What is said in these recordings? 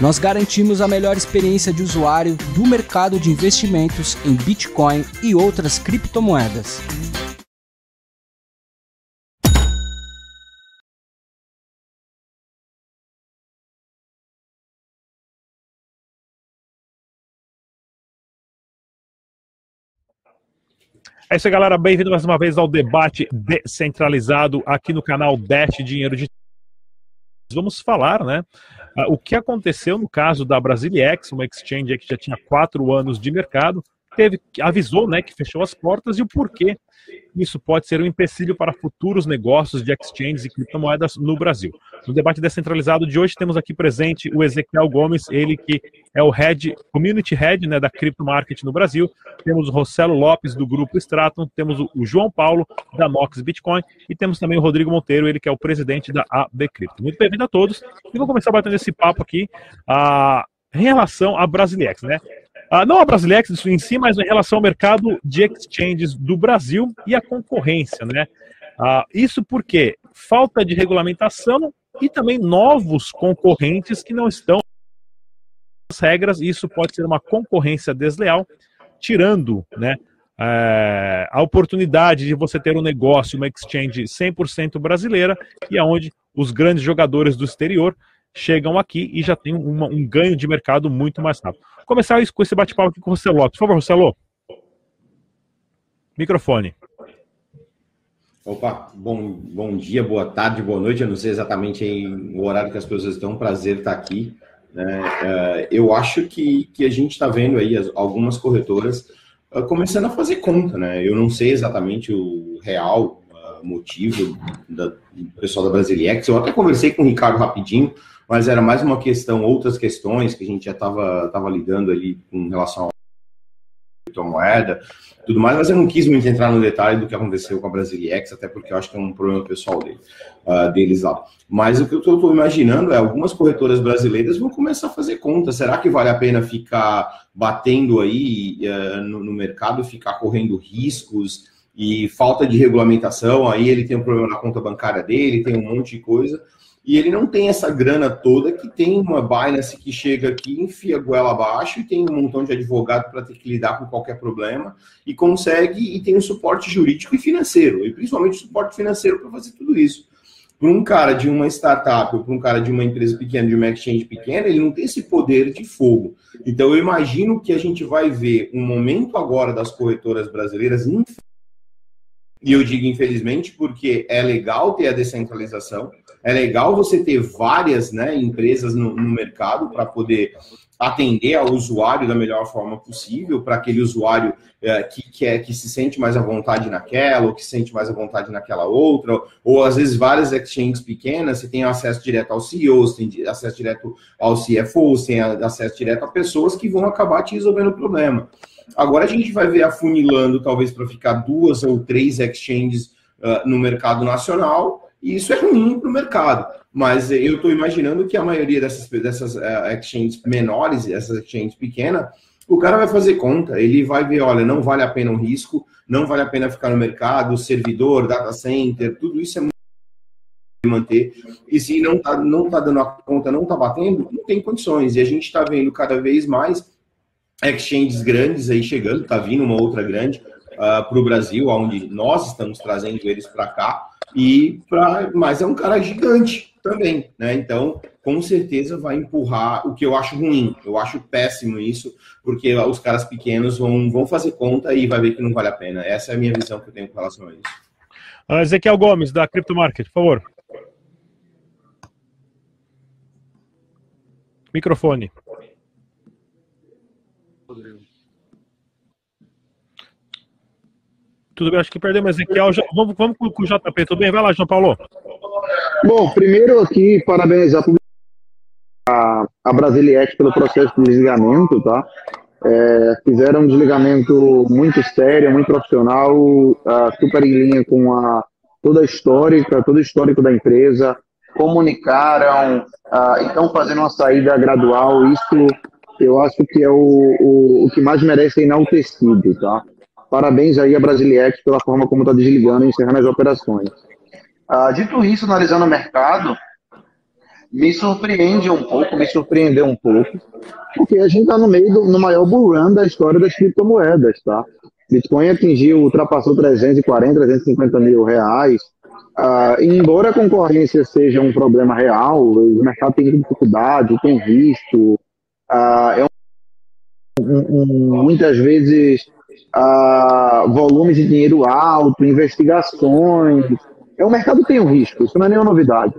Nós garantimos a melhor experiência de usuário do mercado de investimentos em Bitcoin e outras criptomoedas. É isso aí, galera. Bem-vindo mais uma vez ao debate descentralizado aqui no canal Dash Dinheiro de. Vamos falar, né? Ah, o que aconteceu no caso da Brasiliex, uma exchange que já tinha quatro anos de mercado, teve, avisou né, que fechou as portas e o porquê isso pode ser um empecilho para futuros negócios de exchanges e criptomoedas no Brasil. No debate descentralizado de hoje temos aqui presente o Ezequiel Gomes, ele que é o head, community head né, da Crypto Market no Brasil. Temos o Rossello Lopes do grupo Stratum, temos o João Paulo da Nox Bitcoin e temos também o Rodrigo Monteiro, ele que é o presidente da AB Crypto. Muito bem-vindo a todos. E vou começar batendo esse papo aqui uh, em relação à Brasilex, né? Uh, não a Brasilex em si, mas em relação ao mercado de exchanges do Brasil e a concorrência, né? Uh, isso porque falta de regulamentação e também novos concorrentes que não estão nas regras, e isso pode ser uma concorrência desleal, tirando, né, é, a oportunidade de você ter um negócio, uma exchange 100% brasileira e aonde os grandes jogadores do exterior chegam aqui e já tem uma, um ganho de mercado muito mais rápido. Começar com esse bate-papo aqui com o Rossello. Por favor, Rossello. Microfone. Opa, bom, bom dia, boa tarde, boa noite. Eu não sei exatamente o horário que as pessoas estão. Prazer estar aqui. Né? Uh, eu acho que, que a gente está vendo aí as, algumas corretoras uh, começando a fazer conta. Né? Eu não sei exatamente o real uh, motivo da, do pessoal da Brasiliex. Eu até conversei com o Ricardo rapidinho mas era mais uma questão, outras questões que a gente já estava tava lidando ali com relação à criptomoeda, tudo mais, mas eu não quis muito entrar no detalhe do que aconteceu com a Brasiliex, até porque eu acho que é um problema pessoal dele, uh, deles lá. Mas o que eu estou imaginando é algumas corretoras brasileiras vão começar a fazer conta. Será que vale a pena ficar batendo aí uh, no, no mercado, ficar correndo riscos e falta de regulamentação? Aí ele tem um problema na conta bancária dele, tem um monte de coisa e ele não tem essa grana toda que tem uma Binance que chega aqui, enfia goela abaixo e tem um montão de advogado para ter que lidar com qualquer problema e consegue e tem um suporte jurídico e financeiro, e principalmente suporte financeiro para fazer tudo isso. Para um cara de uma startup ou para um cara de uma empresa pequena, de uma exchange pequena, ele não tem esse poder de fogo. Então eu imagino que a gente vai ver um momento agora das corretoras brasileiras, e eu digo infelizmente porque é legal ter a descentralização, é legal você ter várias né, empresas no, no mercado para poder atender ao usuário da melhor forma possível, para aquele usuário é, que, que, é, que se sente mais à vontade naquela, ou que se sente mais à vontade naquela outra, ou às vezes várias exchanges pequenas, você tem acesso direto ao CEO, você tem acesso direto ao CFO, você tem acesso direto a pessoas que vão acabar te resolvendo o problema. Agora a gente vai ver afunilando, talvez, para ficar duas ou três exchanges uh, no mercado nacional, e isso é ruim para o mercado. Mas eu estou imaginando que a maioria dessas, dessas uh, exchanges menores, essas exchanges pequenas, o cara vai fazer conta, ele vai ver, olha, não vale a pena o risco, não vale a pena ficar no mercado, servidor, data center, tudo isso é muito manter. E se não está não tá dando a conta, não está batendo, não tem condições. E a gente está vendo cada vez mais exchanges grandes aí chegando, está vindo uma outra grande uh, ah, para o Brasil, onde nós estamos trazendo eles para cá. E pra, mas é um cara gigante também, né? Então, com certeza vai empurrar o que eu acho ruim. Eu acho péssimo isso, porque os caras pequenos vão, vão fazer conta e vai ver que não vale a pena. Essa é a minha visão que eu tenho com relação a isso. Uh, Ezequiel Gomes, da Crypto Market, por favor. Microfone. Tudo bem, acho que perdemos Ezequiel. Vamos, vamos com o JP, tudo bem? Vai lá, João Paulo. Bom, primeiro aqui, parabenizar a, a Brasilex pelo processo de desligamento, tá? É, fizeram um desligamento muito sério, muito profissional, uh, super em linha com a, toda a histórica, todo o histórico da empresa, comunicaram, uh, estão fazendo uma saída gradual, isso eu acho que é o, o, o que mais merece ser enaltecido, tá? Parabéns aí a Brasilex pela forma como está desligando e encerrando as operações. Uh, dito isso, analisando o mercado, me surpreende um pouco, me surpreendeu um pouco, porque a gente está no meio do no maior bull run da história das criptomoedas, tá? Bitcoin atingiu, ultrapassou 340, 350 mil reais. Uh, embora a concorrência seja um problema real, o mercado tem dificuldade, tem visto, uh, é um, um, muitas vezes uh, volumes de dinheiro alto, investigações. É um mercado que tem um risco, isso não é nenhuma novidade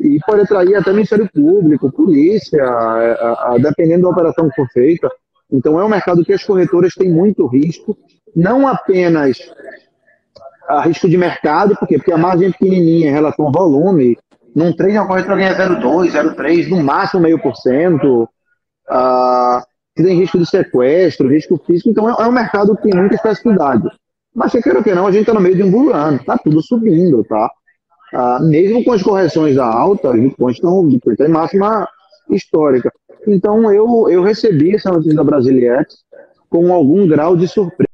e pode atrair até Ministério Público, polícia, a, a, dependendo da operação que for feita. Então é um mercado que as corretoras têm muito risco, não apenas a risco de mercado, porque, porque a margem é pequenininha em relação ao volume, num trade a corretora ganha 0,2, 0,3, no máximo meio por cento, ah, tem risco de sequestro, risco físico, então é, é um mercado que tem muita especificidade. Mas, quer ou que não, a gente está no meio de um bull run, tá tudo subindo, tá? Ah, mesmo com as correções da alta, os bitcoins estão em máxima histórica. Então, eu, eu recebi essa notícia da Brasilex com algum grau de surpresa.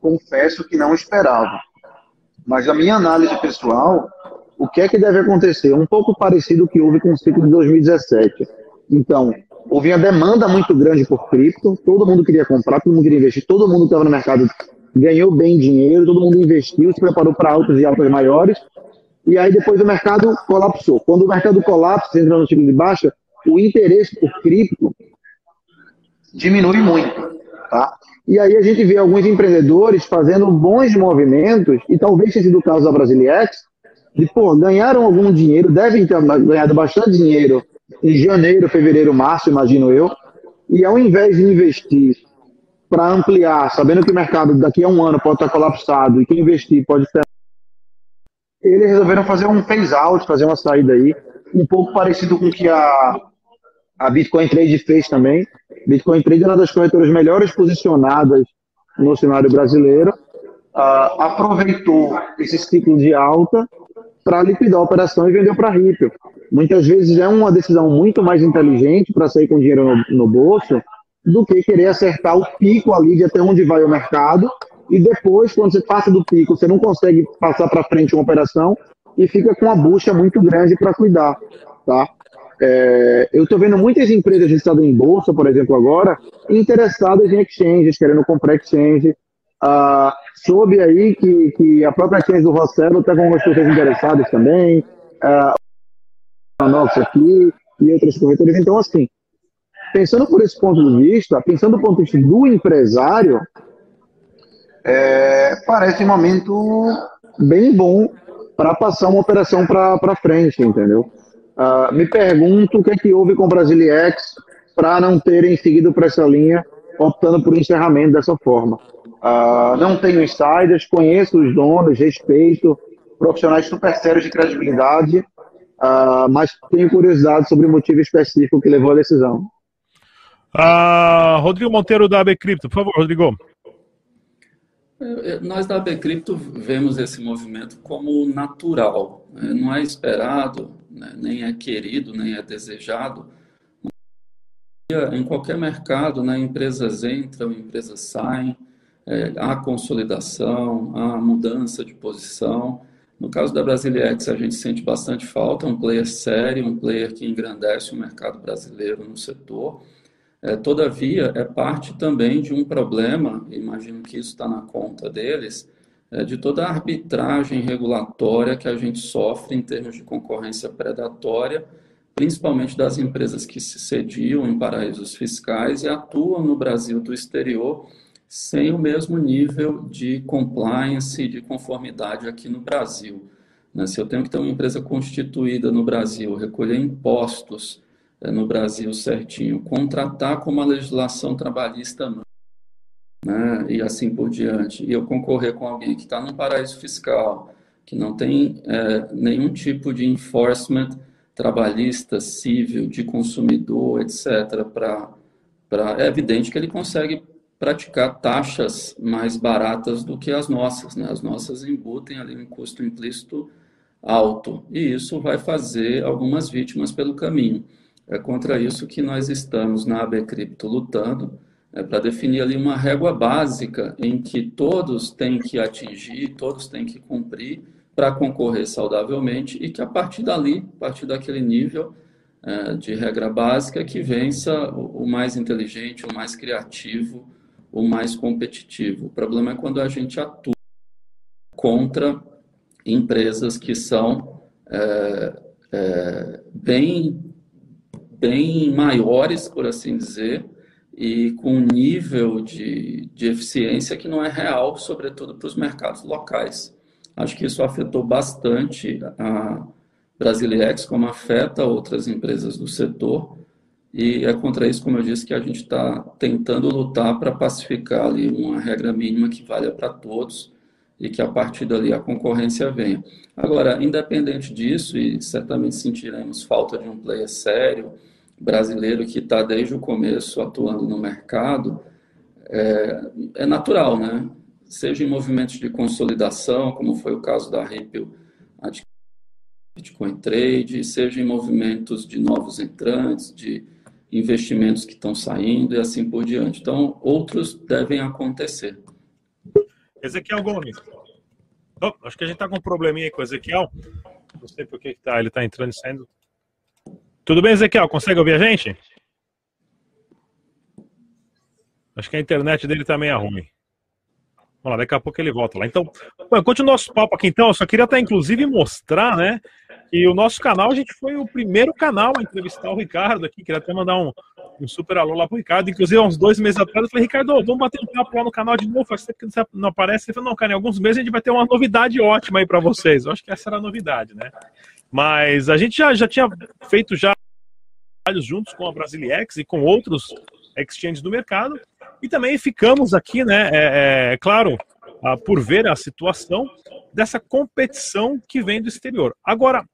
Confesso que não esperava. Mas a minha análise pessoal, o que é que deve acontecer? Um pouco parecido com o que houve com o ciclo de 2017. Então, houve uma demanda muito grande por cripto, todo mundo queria comprar, todo mundo queria investir, todo mundo estava no mercado ganhou bem dinheiro, todo mundo investiu, se preparou para altas e altas maiores, e aí depois o mercado colapsou. Quando o mercado colapsa, entra no ciclo de baixa, o interesse por cripto diminui muito. Tá? E aí a gente vê alguns empreendedores fazendo bons movimentos, e talvez tenha sido o caso da Brasiliex, de, pô, ganharam algum dinheiro, devem ter ganhado bastante dinheiro em janeiro, fevereiro, março, imagino eu, e ao invés de investir para ampliar, sabendo que o mercado daqui a um ano pode estar colapsado e que investir pode ter eles resolveram fazer um phase out, fazer uma saída aí, um pouco parecido com o que a, a Bitcoin Trade fez também. Bitcoin Trade é uma das corretoras melhores posicionadas no cenário brasileiro, uh, aproveitou esse ciclo de alta para liquidar a operação e vendeu para Ripple. Muitas vezes é uma decisão muito mais inteligente para sair com dinheiro no, no bolso do que querer acertar o pico ali de até onde vai o mercado e depois, quando você passa do pico, você não consegue passar para frente uma operação e fica com uma bucha muito grande para cuidar, tá? É, eu estou vendo muitas empresas listadas em bolsa, por exemplo, agora, interessadas em exchanges, querendo comprar exchange. Ah, soube aí que, que a própria exchange do Rossello está com algumas pessoas interessadas também, ah, Nox aqui e outras corretoras. Então, assim, pensando por esse ponto de vista, pensando do ponto de vista do empresário, é, parece um momento bem bom para passar uma operação para frente, entendeu? Uh, me pergunto o que é que houve com o Brasiliex para não terem seguido para essa linha, optando por encerramento dessa forma. Uh, não tenho insiders, conheço os donos, respeito, profissionais super sérios de credibilidade, uh, mas tenho curiosidade sobre o motivo específico que levou à decisão. Rodrigo Monteiro da AB Cripto, por favor, Rodrigo. É, nós da Bcrypto vemos esse movimento como natural, né? não é esperado, né? nem é querido, nem é desejado. Em qualquer mercado, né? empresas entram, empresas saem, é, há consolidação, há mudança de posição. No caso da Brasilex, a gente sente bastante falta, um player sério, um player que engrandece o mercado brasileiro no setor. É, todavia, é parte também de um problema, imagino que isso está na conta deles, é, de toda a arbitragem regulatória que a gente sofre em termos de concorrência predatória, principalmente das empresas que se sediam em paraísos fiscais e atuam no Brasil do exterior sem o mesmo nível de compliance e de conformidade aqui no Brasil. Né? Se eu tenho que ter uma empresa constituída no Brasil, recolher impostos, é, no Brasil certinho, contratar como a legislação trabalhista né, e assim por diante, e eu concorrer com alguém que está num paraíso fiscal, que não tem é, nenhum tipo de enforcement trabalhista, civil, de consumidor, etc., para. É evidente que ele consegue praticar taxas mais baratas do que as nossas. Né? As nossas embutem ali um custo implícito alto, e isso vai fazer algumas vítimas pelo caminho. É contra isso que nós estamos na AB Cripto lutando, é, para definir ali uma régua básica em que todos têm que atingir, todos têm que cumprir para concorrer saudavelmente e que a partir dali, a partir daquele nível é, de regra básica, que vença o mais inteligente, o mais criativo, o mais competitivo. O problema é quando a gente atua contra empresas que são é, é, bem, bem maiores, por assim dizer, e com um nível de, de eficiência que não é real, sobretudo para os mercados locais. Acho que isso afetou bastante a Brasilex, como afeta outras empresas do setor, e é contra isso, como eu disse, que a gente está tentando lutar para pacificar ali uma regra mínima que valha para todos e que a partir dali a concorrência venha. Agora, independente disso, e certamente sentiremos falta de um player sério, brasileiro que está desde o começo atuando no mercado, é, é, natural, né? Seja em movimentos de consolidação, como foi o caso da Ripple, Bitcoin Trade, seja em movimentos de novos entrantes, de investimentos que estão saindo e assim por diante. Então, outros devem acontecer. Ezequiel Gomes. Oh, acho que a gente está com um probleminha aí com o Ezequiel. Não sei por que tá, ele está entrando e saindo. Tudo bem, Ezequiel? Consegue ouvir a gente? Acho que a internet dele também é ruim. Vamos lá, daqui a pouco ele volta lá. Então, continua o nosso papo aqui então. Eu só queria até, inclusive, mostrar, né? Que o nosso canal, a gente foi o primeiro canal a entrevistar o Ricardo aqui. Queria até mandar um, um super alô lá pro Ricardo. Inclusive, há uns dois meses atrás, eu falei, Ricardo, vamos bater um papo lá no canal de novo. Faz tempo que não aparece. Ele falou, não, cara, em alguns meses a gente vai ter uma novidade ótima aí para vocês. Eu acho que essa era a novidade, né? Mas a gente já, já tinha feito já trabalhos juntos com a Brasiliex e com outros exchanges do mercado. E também ficamos aqui, né, é, é claro, por ver a situação dessa competição que vem do exterior. Agora,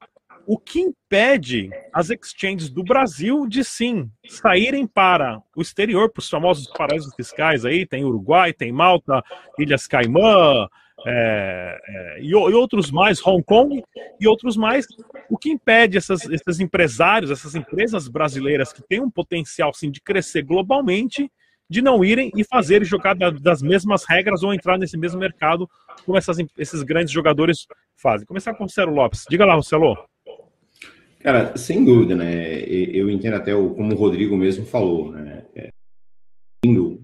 o que impede as exchanges do Brasil de sim saírem para o exterior, para os famosos paraísos fiscais aí, tem Uruguai, tem Malta, Ilhas Caimã, é, é, e, e, outros mais, Hong Kong e outros mais. O que impede essas, esses empresários, essas empresas brasileiras que têm um potencial sim, de crescer globalmente, de não irem e fazer jogar da, das mesmas regras ou entrar nesse mesmo mercado como essas, esses grandes jogadores fazem. Começar com o Celo Lopes. Diga lá, Marcelo. Cara, sem dúvida, né? Eu entendo até o, como o Rodrigo mesmo falou, né? É,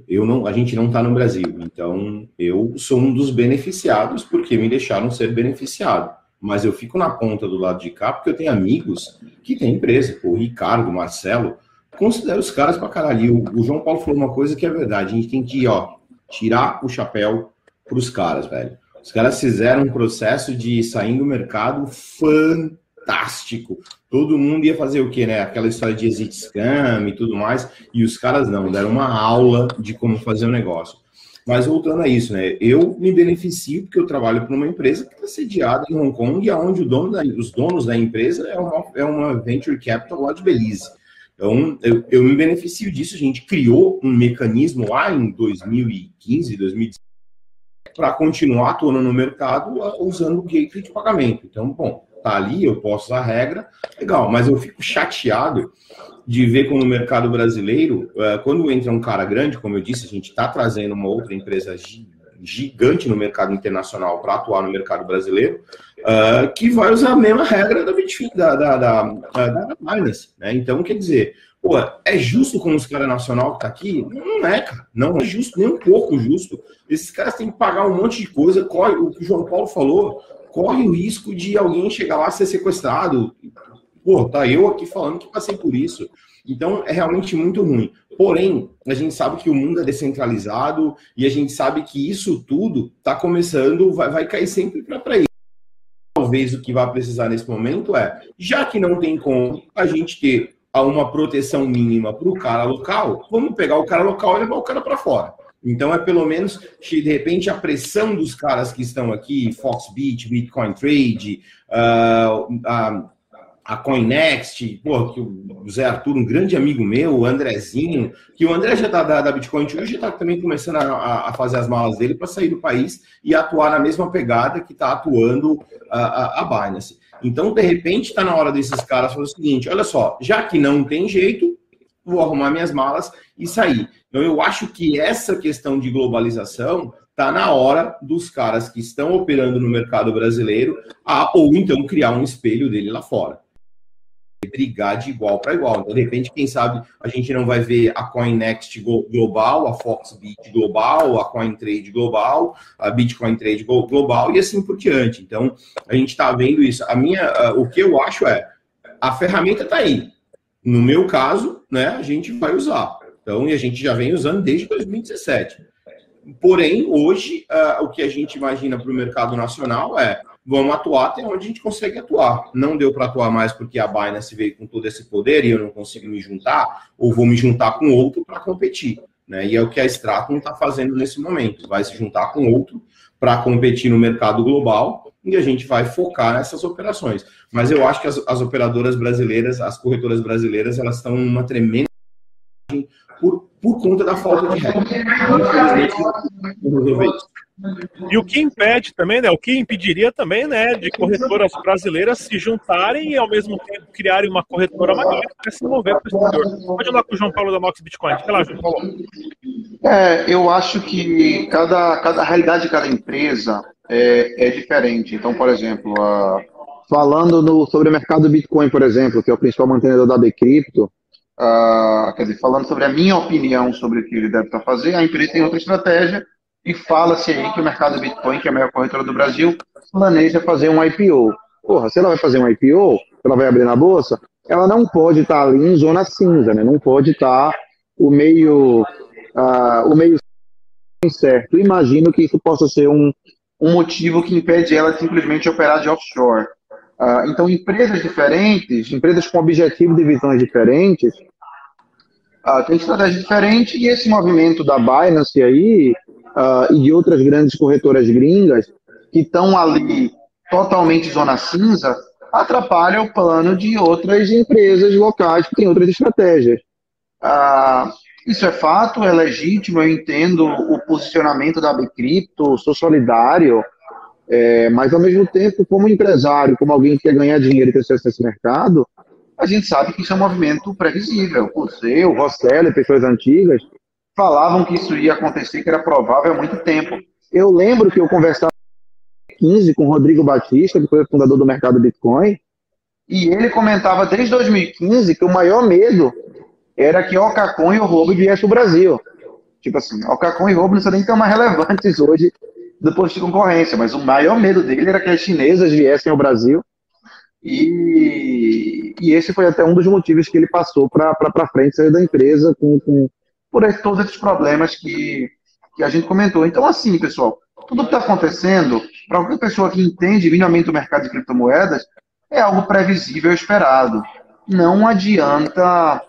eu não, a gente não está no Brasil, então eu sou um dos beneficiados porque me deixaram ser beneficiado. Mas eu fico na ponta do lado de cá porque eu tenho amigos que têm empresa, o Ricardo, o Marcelo, considero os caras pra caralho. O, João Paulo falou uma coisa que é verdade, a gente tem que, ó, tirar o chapéu pros caras, velho. Os caras fizeram um processo de sair do mercado fantástico fantástico. Todo mundo ia fazer o quê, né? Aquela história de exit scam e tudo mais, e os caras não, deram uma aula de como fazer o negócio. Mas voltando a isso, né? Eu me beneficio porque eu trabalho para uma empresa que está sediada em Hong Kong, onde dono da, os donos da empresa é uma, é uma venture capital lá de Belize. Então, eu, eu me beneficio disso. A gente criou um mecanismo lá em 2015, 2016, para continuar atuando no mercado usando o gateway de pagamento. Então, bom, tá ali, eu posso usar a regra, legal, mas eu fico chateado de ver como o mercado brasileiro, eh, quando entra um cara grande, como eu disse, a gente está trazendo uma outra empresa gigante no mercado internacional para atuar no mercado brasileiro, uh, que vai usar a mesma regra da da, da, da, da Binance, né? Então, quer dizer, pô, é justo com os caras nacional que tá aqui? Não é, cara. Não é justo, nem um pouco justo. Esses caras têm que pagar um monte de coisa. O que o João Paulo falou, corre o risco de alguém chegar lá ser sequestrado. Pô, tá eu aqui falando que passei por isso. Então é realmente muito ruim. Porém, a gente sabe que o mundo é descentralizado e a gente sabe que isso tudo está começando, vai, vai cair sempre para isso. Talvez o que vai precisar nesse momento é, já que não tem como a gente ter uma proteção mínima para o cara local, vamos pegar o cara local e levar o cara para fora. Então é pelo menos, de repente, a pressão dos caras que estão aqui, Foxbit, Bitcoin Trade, uh, a, a Coinext, pô, que o Zé Arthur, um grande amigo meu, o Andrezinho, que o André já tá da, da Bitcoin hoje está também começando a, a, fazer as malas dele para sair do país e atuar na mesma pegada que está atuando a, a, a Binance. Então, de repente, está na hora desses caras fazer o seguinte: olha só, já que não tem jeito, vou arrumar minhas malas e sair. Então, eu acho que essa questão de globalização está na hora dos caras que estão operando no mercado brasileiro a ou então criar um espelho dele lá fora brigar de igual para igual. Então, de repente, quem sabe a gente não vai ver a CoinNext global, a Foxbit global, a CoinTrade global, a Bitcoin Trade global e assim por diante. Então, a gente está vendo isso. A minha, o que eu acho é, a ferramenta está aí. No meu caso, né, a gente vai usar. Então, e a gente já vem usando desde 2017. Porém, hoje, uh, o que a gente imagina para o mercado nacional é vamos atuar até onde a gente consegue atuar. Não deu para atuar mais porque a Binance veio com todo esse poder e eu não consigo me juntar, ou vou me juntar com outro para competir. Né? E é o que a Stratum está fazendo nesse momento. Vai se juntar com outro para competir no mercado global e a gente vai focar nessas operações. Mas eu acho que as, as operadoras brasileiras, as corretoras brasileiras, elas estão numa tremenda por, por conta da falta de regra. Infelizmente, não resolver isso. E o que impede também, né? O que impediria também, né, de corretoras brasileiras se juntarem e ao mesmo tempo criarem uma corretora maior para se mover para o exterior. Pode andar com o João Paulo da Mox Bitcoin. Vai lá, João Paulo. É, eu acho que cada, cada realidade de cada empresa é, é diferente. Então, por exemplo, uh, falando no, sobre o mercado do Bitcoin, por exemplo, que é o principal mantenedor da Bcrypto, quer dizer, falando sobre a minha opinião sobre o que ele deve estar fazendo, a empresa tem outra estratégia e fala-se aí que o mercado Bitcoin, que é a maior corretora do Brasil, planeja fazer um IPO. Porra, se ela vai fazer um IPO, ela vai abrir na bolsa, ela não pode estar ali em zona cinza, né? Não pode estar o meio, uh, o meio incerto. Imagino que isso possa ser um, um motivo que impede ela de simplesmente operar de offshore. Uh, então, empresas diferentes, empresas com objetivos de visões diferentes, uh, têm estratégia diferente e esse movimento da Binance aí uh, e de outras grandes corretoras gringas que estão ali totalmente zona cinza, atrapalha o plano de outras empresas locais que têm outras estratégias. Uh, isso é fato, é legítimo, eu entendo o posicionamento da Bcrypto, sou solidário, é, mas ao mesmo tempo, como empresário, como alguém que quer ganhar dinheiro e ter acesso a esse mercado, a gente sabe que isso é um movimento previsível. Você, o Rosselli, pessoas antigas, falavam que isso ia acontecer, que era provável há muito tempo. Eu lembro que eu conversava em 2015 com o Rodrigo Batista, que foi o fundador do mercado Bitcoin, e ele comentava desde 2015 que o maior medo era que o Ocacon e o roubo viessem para o Brasil. Tipo assim, o Ocacon e o roubo não são nem tão mais relevantes hoje do ponto de concorrência, mas o maior medo dele era que as chinesas viessem ao Brasil e, e esse foi até um dos motivos que ele passou para frente sair da empresa com, com, por todos esses problemas que, que a gente comentou. Então, assim, pessoal, tudo que está acontecendo, para qualquer pessoa que entende minimamente o mercado de criptomoedas, é algo previsível e esperado. Não adianta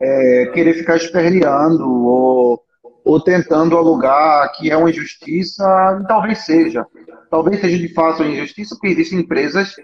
é, querer ficar esperneando ou, ou tentando alugar que é uma injustiça, talvez seja. Talvez seja de fato uma injustiça, porque existem empresas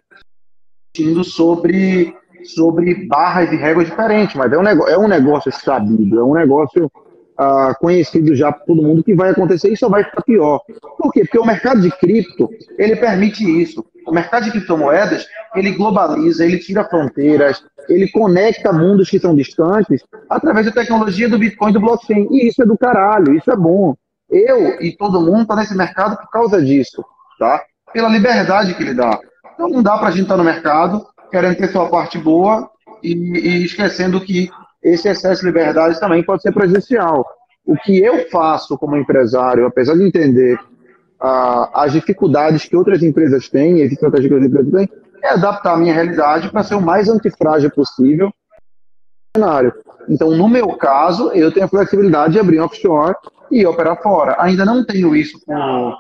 sobre sobre barras e regras diferentes, mas é um, negócio, é um negócio sabido, é um negócio uh, conhecido já por todo mundo que vai acontecer e só vai ficar pior. Por quê? Porque o mercado de cripto, ele permite isso. O mercado de criptomoedas, ele globaliza, ele tira fronteiras, ele conecta mundos que são distantes através da tecnologia do Bitcoin e do blockchain. E isso é do caralho, isso é bom. Eu e todo mundo está nesse mercado por causa disso, tá? Pela liberdade que ele dá. Então não dá para a gente estar tá no mercado querendo ter sua parte boa e, e esquecendo que esse excesso de liberdade também pode ser prejudicial. O que eu faço como empresário, apesar de entender ah, as dificuldades que outras empresas têm, as estratégias que outras empresas têm, é adaptar a minha realidade para ser o mais antifrágil possível cenário. Então, no meu caso, eu tenho a flexibilidade de abrir um offshore e operar fora. Ainda não tenho isso, por,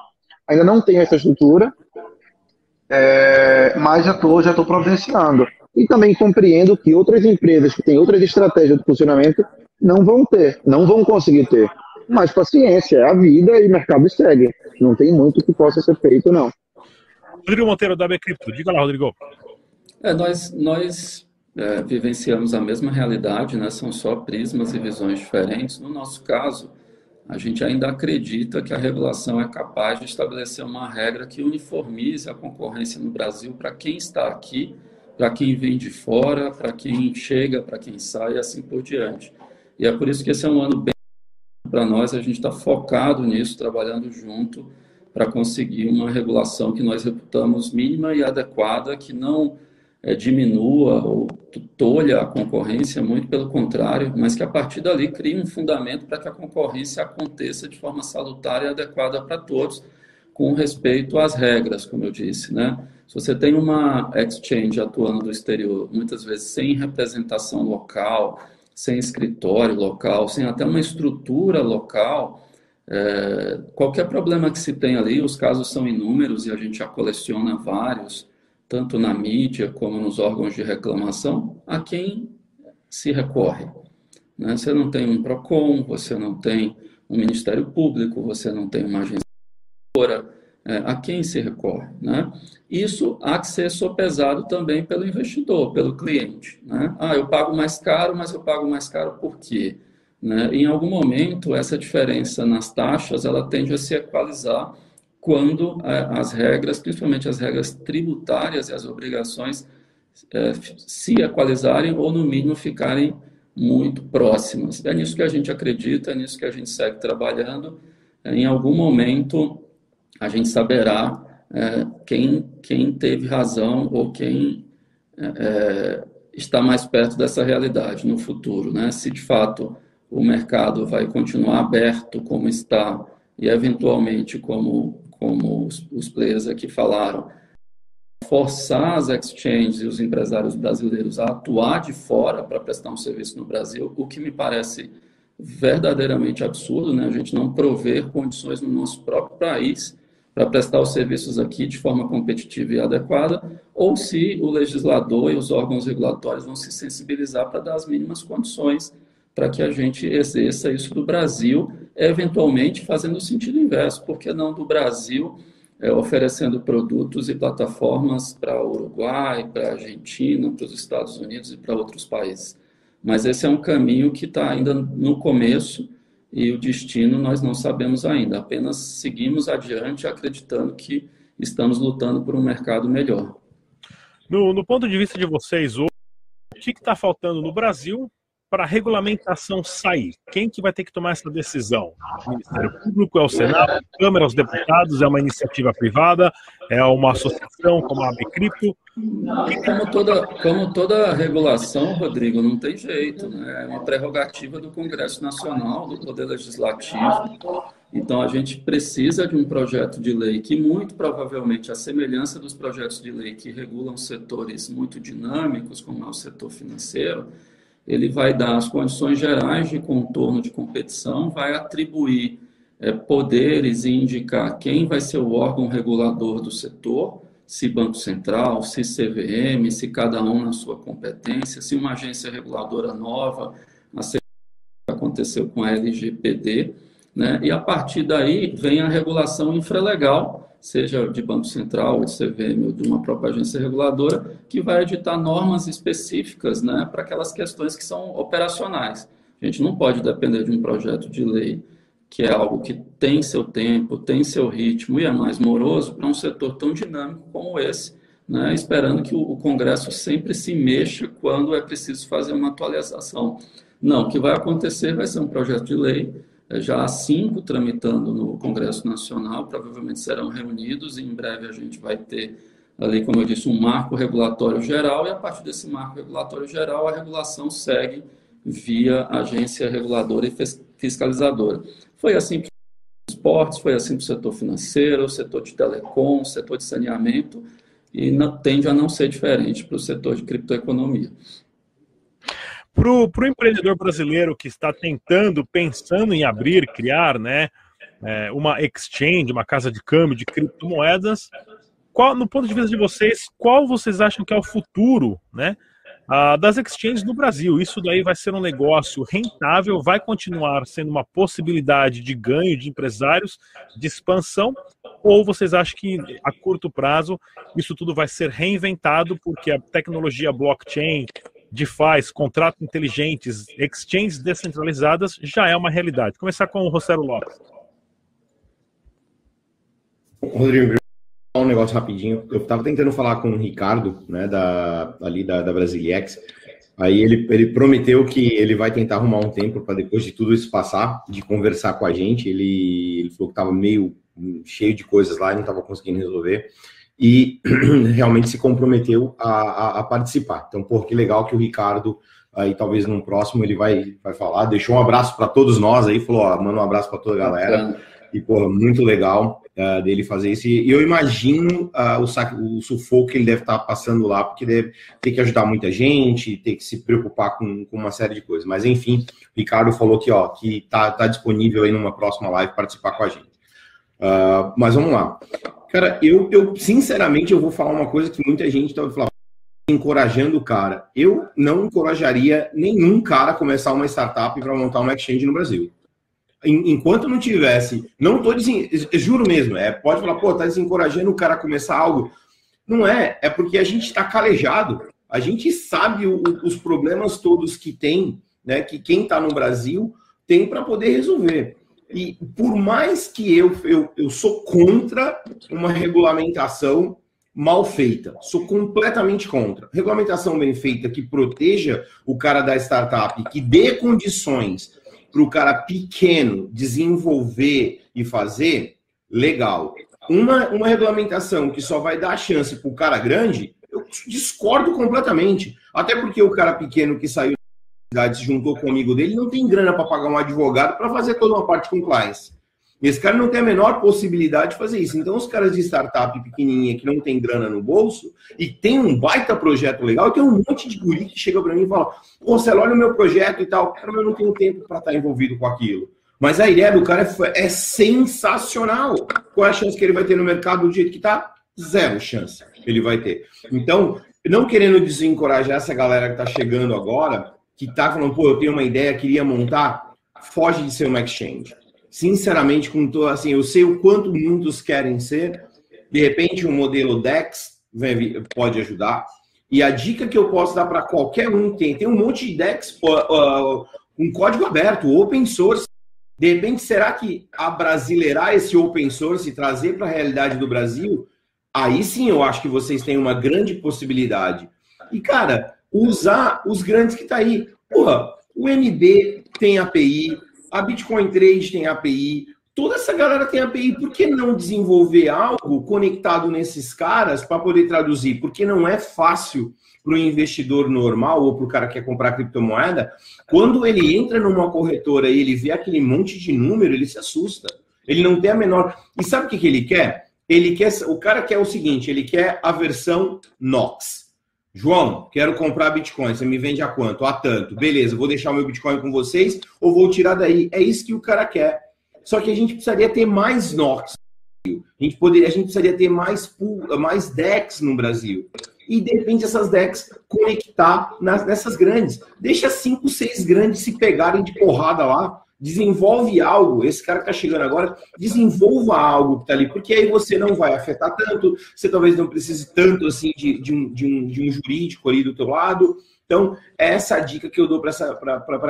ainda não tenho essa estrutura, é, mas já estou já tô providenciando. E também compreendo que outras empresas que têm outras estratégias de funcionamento não vão ter, não vão conseguir ter. Mas paciência, é a vida e o mercado segue. Não tem muito que possa ser feito, não. Rodrigo Monteiro, da Bcrypto. Diga lá, Rodrigo. É, nós nós é, vivenciamos a mesma realidade, né? são só prismas e visões diferentes. No nosso caso, a gente ainda acredita que a regulação é capaz de estabelecer uma regra que uniformize a concorrência no Brasil para quem está aqui, para quem vem de fora, para quem chega, para quem sai e assim por diante. E é por isso que esse é um ano bem para nós, a gente está focado nisso, trabalhando junto para conseguir uma regulação que nós reputamos mínima e adequada, que não é, diminua ou tolha a concorrência, muito pelo contrário, mas que a partir dali crie um fundamento para que a concorrência aconteça de forma salutar e adequada para todos, com respeito às regras, como eu disse, né? Se você tem uma exchange atuando do exterior, muitas vezes sem representação local, sem escritório local, sem até uma estrutura local, é, qualquer problema que se tem ali, os casos são inúmeros e a gente já coleciona vários, tanto na mídia como nos órgãos de reclamação, a quem se recorre. Né? Você não tem um PROCON, você não tem um Ministério Público, você não tem uma agência é, a quem se recorre. Né? Isso há que ser sopesado também pelo investidor, pelo cliente. Né? Ah, eu pago mais caro, mas eu pago mais caro por quê? Né? Em algum momento, essa diferença nas taxas ela tende a se equalizar quando é, as regras, principalmente as regras tributárias e as obrigações, é, se equalizarem ou, no mínimo, ficarem muito próximas. É nisso que a gente acredita, é nisso que a gente segue trabalhando. Em algum momento, a gente saberá é, quem, quem teve razão ou quem é, é, está mais perto dessa realidade no futuro. Né? Se de fato o mercado vai continuar aberto como está e eventualmente como, como os, os players aqui falaram, forçar as exchanges e os empresários brasileiros a atuar de fora para prestar um serviço no Brasil, o que me parece verdadeiramente absurdo, né? A gente não prover condições no nosso próprio país para prestar os serviços aqui de forma competitiva e adequada, ou se o legislador e os órgãos regulatórios vão se sensibilizar para dar as mínimas condições para que a gente exerça isso do Brasil, eventualmente fazendo o sentido inverso, porque não do Brasil é, oferecendo produtos e plataformas para o Uruguai, para a Argentina, para os Estados Unidos e para outros países. Mas esse é um caminho que está ainda no começo, e o destino nós não sabemos ainda, apenas seguimos adiante acreditando que estamos lutando por um mercado melhor. No, no ponto de vista de vocês, o que está faltando no Brasil para a regulamentação sair? Quem que vai ter que tomar essa decisão? O Ministério Público, é o Senado, a Câmara, os deputados, é uma iniciativa privada, é uma associação como a Abicripto? Como toda, como toda regulação, Rodrigo, não tem jeito, né? é uma prerrogativa do Congresso Nacional, do Poder Legislativo. Então, a gente precisa de um projeto de lei que, muito provavelmente, a semelhança dos projetos de lei que regulam setores muito dinâmicos, como é o setor financeiro, ele vai dar as condições gerais de contorno de competição, vai atribuir é, poderes e indicar quem vai ser o órgão regulador do setor, se Banco Central, se CVM, se cada um na sua competência, se uma agência reguladora nova, a aconteceu com a LGPD, né? e a partir daí vem a regulação infralegal, seja de Banco Central, de CVM ou de uma própria agência reguladora, que vai editar normas específicas né, para aquelas questões que são operacionais. A gente não pode depender de um projeto de lei que é algo que tem seu tempo, tem seu ritmo e é mais moroso para um setor tão dinâmico como esse, né, esperando que o Congresso sempre se mexa quando é preciso fazer uma atualização. Não, o que vai acontecer vai ser um projeto de lei já há cinco tramitando no Congresso Nacional, provavelmente serão reunidos e em breve a gente vai ter ali, como eu disse, um marco regulatório geral e a partir desse marco regulatório geral a regulação segue via agência reguladora e fiscalizadora. Foi assim para os esportes, foi assim para o setor financeiro, o setor de telecom, o setor de saneamento e não, tende a não ser diferente para o setor de criptoeconomia. Para o empreendedor brasileiro que está tentando, pensando em abrir, criar né, é, uma exchange, uma casa de câmbio de criptomoedas, qual, no ponto de vista de vocês, qual vocês acham que é o futuro né, das exchanges no Brasil. Isso daí vai ser um negócio rentável, vai continuar sendo uma possibilidade de ganho de empresários, de expansão, ou vocês acham que a curto prazo isso tudo vai ser reinventado porque a tecnologia blockchain, DeFi, contratos inteligentes, exchanges descentralizadas já é uma realidade? Começar com o Rosero Lopes. Rodrigo, um negócio rapidinho. Eu estava tentando falar com o Ricardo, né, da, ali da, da Brasiliex. Aí ele, ele prometeu que ele vai tentar arrumar um tempo para depois de tudo isso passar, de conversar com a gente. Ele, ele falou que estava meio cheio de coisas lá e não estava conseguindo resolver. E realmente se comprometeu a, a, a, participar. Então, pô, que legal que o Ricardo, aí talvez num próximo ele vai, vai falar. Deixou um abraço para todos nós aí, falou: ó, manda um abraço para toda a galera. E, pô, muito legal uh, dele fazer isso. E eu imagino uh, o, sac, o sufoco que ele deve estar passando lá, porque deve ter que ajudar muita gente, ter que se preocupar com, com uma série de coisas. Mas enfim, o Ricardo falou que, ó, que tá, tá disponível aí numa próxima live participar com a gente. Uh, mas vamos lá. Cara, eu, eu sinceramente eu vou falar uma coisa que muita gente está falando encorajando o cara. Eu não encorajaria nenhum cara a começar uma startup para montar uma exchange no Brasil enquanto não tivesse, não tô dizendo, juro mesmo, é, pode falar, pô, tá desencorajando o cara a começar algo. Não é, é porque a gente está calejado, a gente sabe o, os problemas todos que tem, né, que quem está no Brasil tem para poder resolver. E por mais que eu, eu, eu sou contra uma regulamentação mal feita, sou completamente contra. Regulamentação bem feita que proteja o cara da startup, que dê condições para o cara pequeno desenvolver e fazer, legal. Uma, uma regulamentação que só vai dar chance para o cara grande, eu discordo completamente. Até porque o cara pequeno que saiu cidade, se juntou com o amigo dele, não tem grana para pagar um advogado para fazer toda uma parte de compliance. Esse cara não tem a menor possibilidade de fazer isso. Então, os caras de startup pequenininha que não tem grana no bolso e tem um baita projeto legal, tem um monte de guri que chega para mim e fala: Pô, Celo, olha o meu projeto e tal. Cara, eu não tenho tempo para estar envolvido com aquilo. Mas a ideia do cara é, é, sensacional. Qual é a chance que ele vai ter no mercado do jeito que está? Zero chance ele vai ter. Então, não querendo desencorajar essa galera que está chegando agora, que está falando, pô, eu tenho uma ideia, queria montar, foge de ser uma exchange sinceramente, com todo, assim, eu sei o quanto muitos querem ser. De repente, um modelo DEX pode ajudar. E a dica que eu posso dar para qualquer um tem, tem um monte de DEX, um código aberto, open source. De repente, será que abrasileirar esse open source e trazer para a realidade do Brasil, aí sim eu acho que vocês têm uma grande possibilidade. E, cara, usar os grandes que tá aí. Porra, o MB tem API, a Bitcoin Trade tem API, toda essa galera tem API. Por que não desenvolver algo conectado nesses caras para poder traduzir? Porque não é fácil para o investidor normal ou para o cara que quer comprar criptomoeda, quando ele entra numa corretora e ele vê aquele monte de número, ele se assusta. Ele não tem a menor. E sabe o que, que ele quer? Ele quer. O cara quer o seguinte: ele quer a versão NOx. João, quero comprar Bitcoin. Você me vende a quanto? A tanto. Beleza, vou deixar o meu Bitcoin com vocês ou vou tirar daí. É isso que o cara quer. Só que a gente precisaria ter mais NOx. A gente, poderia, a gente precisaria ter mais, mais DEX no Brasil. E, de repente, essas DEX conectar nas, nessas grandes. Deixa cinco, seis grandes se pegarem de porrada lá desenvolve algo, esse cara que está chegando agora, desenvolva algo que está ali, porque aí você não vai afetar tanto, você talvez não precise tanto assim de, de, um, de, um, de um jurídico ali do teu lado. Então, é essa dica que eu dou para essa,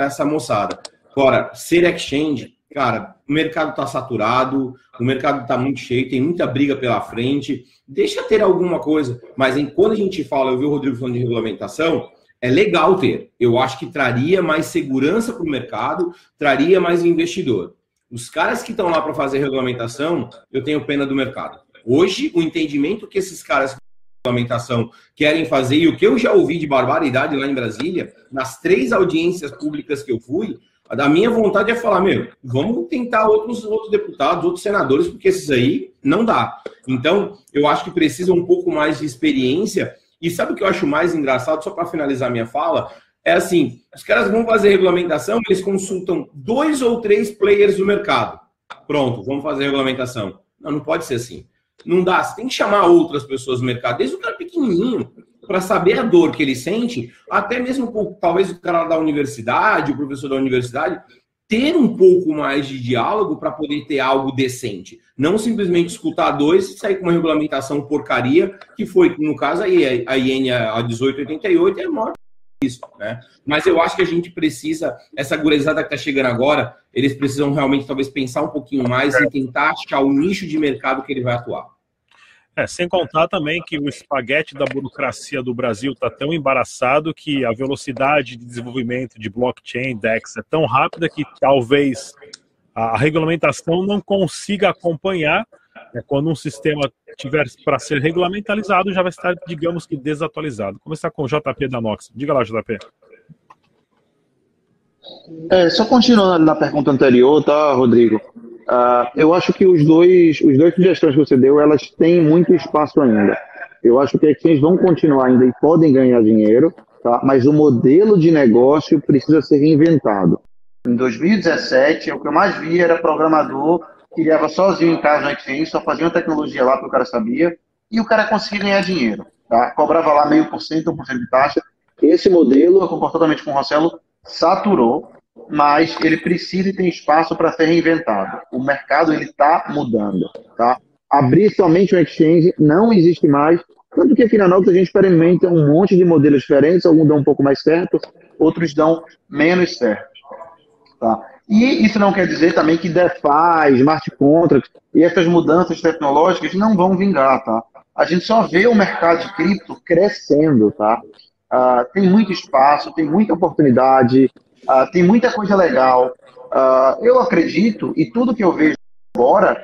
essa moçada. Agora, ser exchange, cara, o mercado está saturado, o mercado está muito cheio, tem muita briga pela frente, deixa ter alguma coisa, mas em, quando a gente fala, eu vi o Rodrigo falando de regulamentação, é legal ter. Eu acho que traria mais segurança para o mercado, traria mais investidor. Os caras que estão lá para fazer regulamentação, eu tenho pena do mercado. Hoje, o entendimento que esses caras regulamentação querem fazer, e o que eu já ouvi de barbaridade lá em Brasília, nas três audiências públicas que eu fui, a minha vontade é falar, meu, vamos tentar outros, outros deputados, outros senadores, porque esses aí não dá. Então, eu acho que precisa um pouco mais de experiência e sabe o que eu acho mais engraçado, só para finalizar minha fala? É assim: os caras vão fazer regulamentação, eles consultam dois ou três players do mercado. Pronto, vamos fazer regulamentação. Não, não pode ser assim. Não dá, você tem que chamar outras pessoas do mercado, desde o cara pequenininho. para saber a dor que ele sente, até mesmo talvez o cara da universidade, o professor da universidade, ter um pouco mais de diálogo para poder ter algo decente. Não simplesmente escutar dois e sair com uma regulamentação porcaria, que foi, no caso, a IN a 1888 é a maior isso, né? Mas eu acho que a gente precisa, essa gurizada que está chegando agora, eles precisam realmente talvez pensar um pouquinho mais e tentar achar o nicho de mercado que ele vai atuar. É, sem contar também que o espaguete da burocracia do Brasil está tão embaraçado que a velocidade de desenvolvimento de blockchain, DEX, é tão rápida que talvez a regulamentação não consiga acompanhar. Né, quando um sistema tiver para ser regulamentalizado, já vai estar, digamos que, desatualizado. Começar com o JP da Nox. Diga lá, JP. É, só continuando na pergunta anterior, tá, Rodrigo? Uh, eu acho que os dois, os dois sugestões que você deu, elas têm muito espaço ainda. Eu acho que exchanges vão continuar ainda e podem ganhar dinheiro, tá? mas o modelo de negócio precisa ser reinventado. Em 2017, o que eu mais vi era programador que criava sozinho em casa no exchange, só fazia uma tecnologia lá que o cara sabia, e o cara conseguia ganhar dinheiro. Tá? Cobrava lá meio por cento, um por cento de taxa. Esse modelo, eu com o Marcelo, saturou mas ele precisa e tem espaço para ser reinventado. O mercado ele está mudando, tá? Abrir somente um exchange não existe mais, tanto que aqui na Nox a gente experimenta um monte de modelos diferentes, alguns dão um pouco mais certo, outros dão menos certo, tá? E isso não quer dizer também que DeFi, smart contracts e essas mudanças tecnológicas não vão vingar, tá? A gente só vê o mercado de cripto crescendo, tá? Uh, tem muito espaço, tem muita oportunidade, Uh, tem muita coisa legal. Uh, eu acredito, e tudo que eu vejo agora,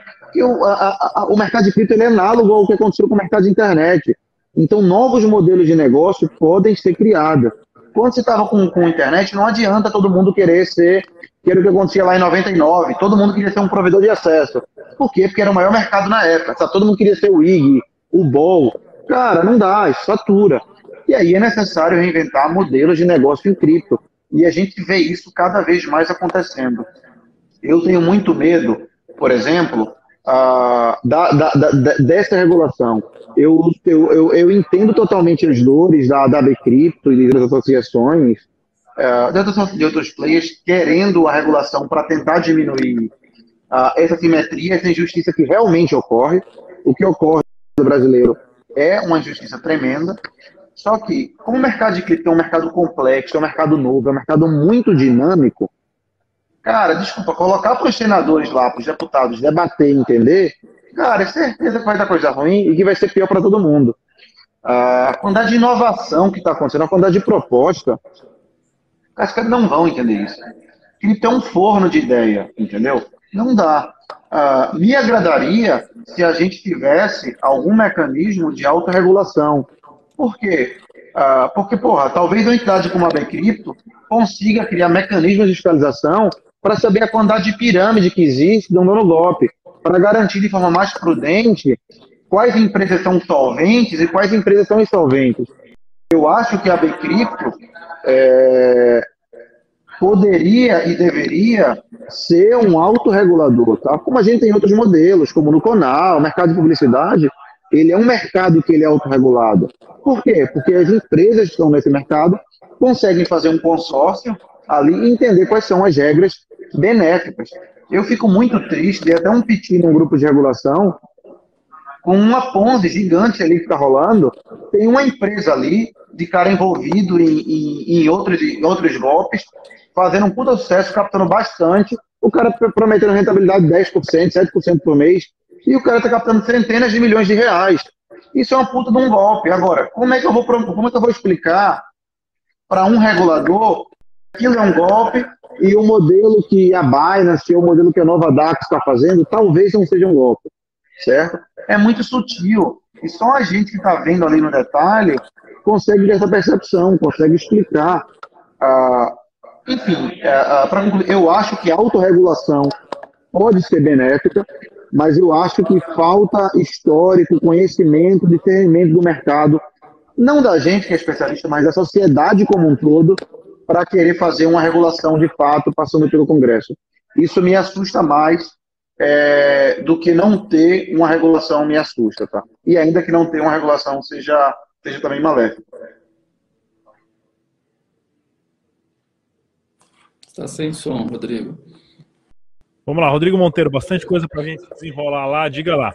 a, a, o mercado de cripto é análogo ao que aconteceu com o mercado de internet. Então, novos modelos de negócio podem ser criados. Quando você estava com, com internet, não adianta todo mundo querer ser, que era o que acontecia lá em 99, todo mundo queria ser um provedor de acesso. Por quê? Porque era o maior mercado na época. Todo mundo queria ser o IG, o BOL. Cara, não dá, isso satura. E aí é necessário reinventar modelos de negócio em cripto. E a gente vê isso cada vez mais acontecendo. Eu tenho muito medo, por exemplo, da, da, da, dessa regulação. Eu, eu, eu, eu, entendo totalmente as dores da, da Bcrypto e das associações, de outros players, querendo a regulação para tentar diminuir essa simetria, essa injustiça que realmente ocorre. O que ocorre no brasileiro é uma injustiça tremenda. Só que, como o mercado de cripto é um mercado complexo, é um mercado novo, é um mercado muito dinâmico, cara, desculpa, colocar para os senadores lá, para os deputados debater entender, cara, é certeza que vai dar coisa ruim e que vai ser pior para todo mundo. A quantidade de inovação que está acontecendo, a quantidade de proposta, os caras não vão entender isso. Cripto é um forno de ideia, entendeu? Não dá. Uh, me agradaria se a gente tivesse algum mecanismo de autorregulação, por quê? Ah, porque, porra, talvez uma entidade como a Bcrypto consiga criar mecanismos de fiscalização para saber a quantidade de pirâmide que existe no golpe, para garantir de forma mais prudente quais empresas são solventes e quais empresas são insolventes. Eu acho que a Bcrypto é, poderia e deveria ser um autorregulador, tá? como a gente tem outros modelos, como no Conal, mercado de publicidade, ele é um mercado que ele é autorregulado. Por quê? Porque as empresas que estão nesse mercado conseguem fazer um consórcio ali e entender quais são as regras benéficas. Eu fico muito triste, de até um piti num grupo de regulação, com uma Ponzi gigante ali que está rolando, tem uma empresa ali, de cara envolvido em, em, em, outros, em outros golpes, fazendo um puta sucesso, captando bastante, o cara prometendo rentabilidade de 10%, 7% por mês, e o cara está captando centenas de milhões de reais. Isso é uma puta de um golpe. Agora, como é que eu vou, como é que eu vou explicar para um regulador que aquilo é um golpe e o modelo que a Binance, o modelo que a Nova Dax está fazendo, talvez não seja um golpe, certo? É muito sutil. E só a gente que está vendo ali no detalhe consegue ter essa percepção, consegue explicar. Ah, enfim, ah, para concluir, eu acho que a autorregulação pode ser benéfica, mas eu acho que falta histórico, conhecimento, discernimento do mercado, não da gente que é especialista, mas da sociedade como um todo, para querer fazer uma regulação de fato passando pelo Congresso. Isso me assusta mais é, do que não ter uma regulação me assusta, tá? E ainda que não ter uma regulação seja seja também maléfico. Está sem som, Rodrigo. Vamos lá, Rodrigo Monteiro, bastante coisa para a gente desenrolar lá, diga lá.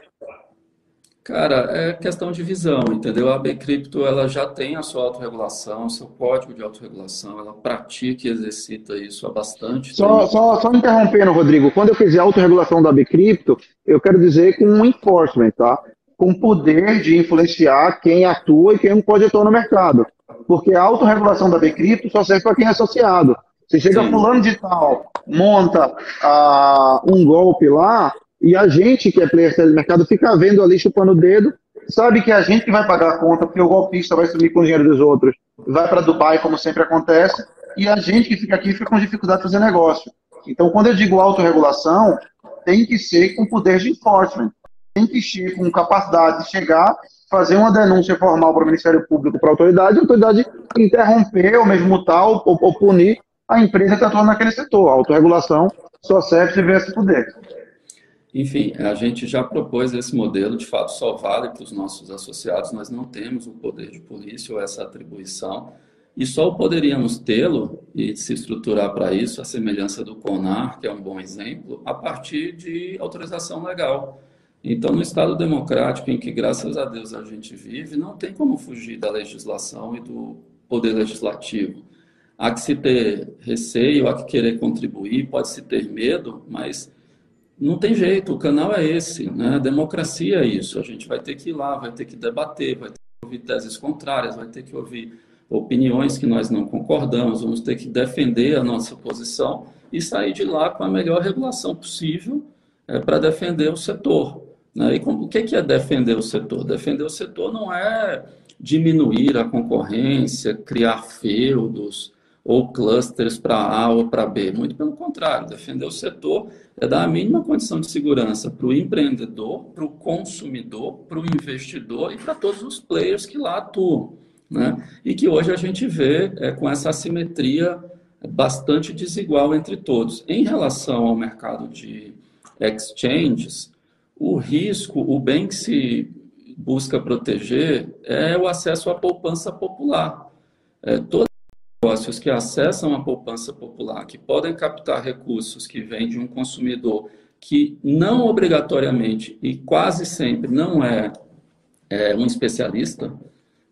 Cara, é questão de visão, entendeu? A Bcrypto ela já tem a sua autorregulação, seu código de autorregulação, ela pratica e exercita isso há bastante só, tempo. Só, só interrompendo, Rodrigo, quando eu fizer a autorregulação da Bcrypto, eu quero dizer com um enforcement, tá? Com poder de influenciar quem atua e quem não pode atuar no mercado. Porque a autorregulação da Bcrypto só serve para quem é associado. Você chega Sim. fulano de tal, monta uh, um golpe lá, e a gente, que é player de mercado, fica vendo ali, chupando o dedo, sabe que é a gente vai pagar a conta, porque o golpista vai sumir com o dinheiro dos outros, vai para Dubai, como sempre acontece, e a gente que fica aqui fica com dificuldade de fazer negócio. Então, quando eu digo autorregulação, tem que ser com poder de enforcement, tem que ser com capacidade de chegar, fazer uma denúncia formal para o Ministério Público, para a autoridade, a autoridade interromper, ou mesmo multar, ou, ou punir a empresa está atuando naquele setor. A autorregulação só serve se esse poder. Enfim, a gente já propôs esse modelo, de fato, só vale para os nossos associados, nós não temos o poder de polícia ou essa atribuição, e só poderíamos tê-lo e se estruturar para isso, a semelhança do CONAR, que é um bom exemplo, a partir de autorização legal. Então, no Estado democrático em que, graças a Deus, a gente vive, não tem como fugir da legislação e do poder legislativo. Há que se ter receio, há que querer contribuir, pode-se ter medo, mas não tem jeito, o canal é esse, né? A democracia é isso. A gente vai ter que ir lá, vai ter que debater, vai ter que ouvir teses contrárias, vai ter que ouvir opiniões que nós não concordamos, vamos ter que defender a nossa posição e sair de lá com a melhor regulação possível é, para defender o setor. Né? E como, o que é defender o setor? Defender o setor não é diminuir a concorrência, criar feudos, ou clusters para A ou para B. Muito pelo contrário, defender o setor é dar a mínima condição de segurança para o empreendedor, para o consumidor, para o investidor e para todos os players que lá atuam. Né? E que hoje a gente vê é, com essa assimetria bastante desigual entre todos. Em relação ao mercado de exchanges, o risco, o bem que se busca proteger é o acesso à poupança popular. É, toda negócios que acessam a poupança popular, que podem captar recursos que vêm de um consumidor que não obrigatoriamente e quase sempre não é, é um especialista,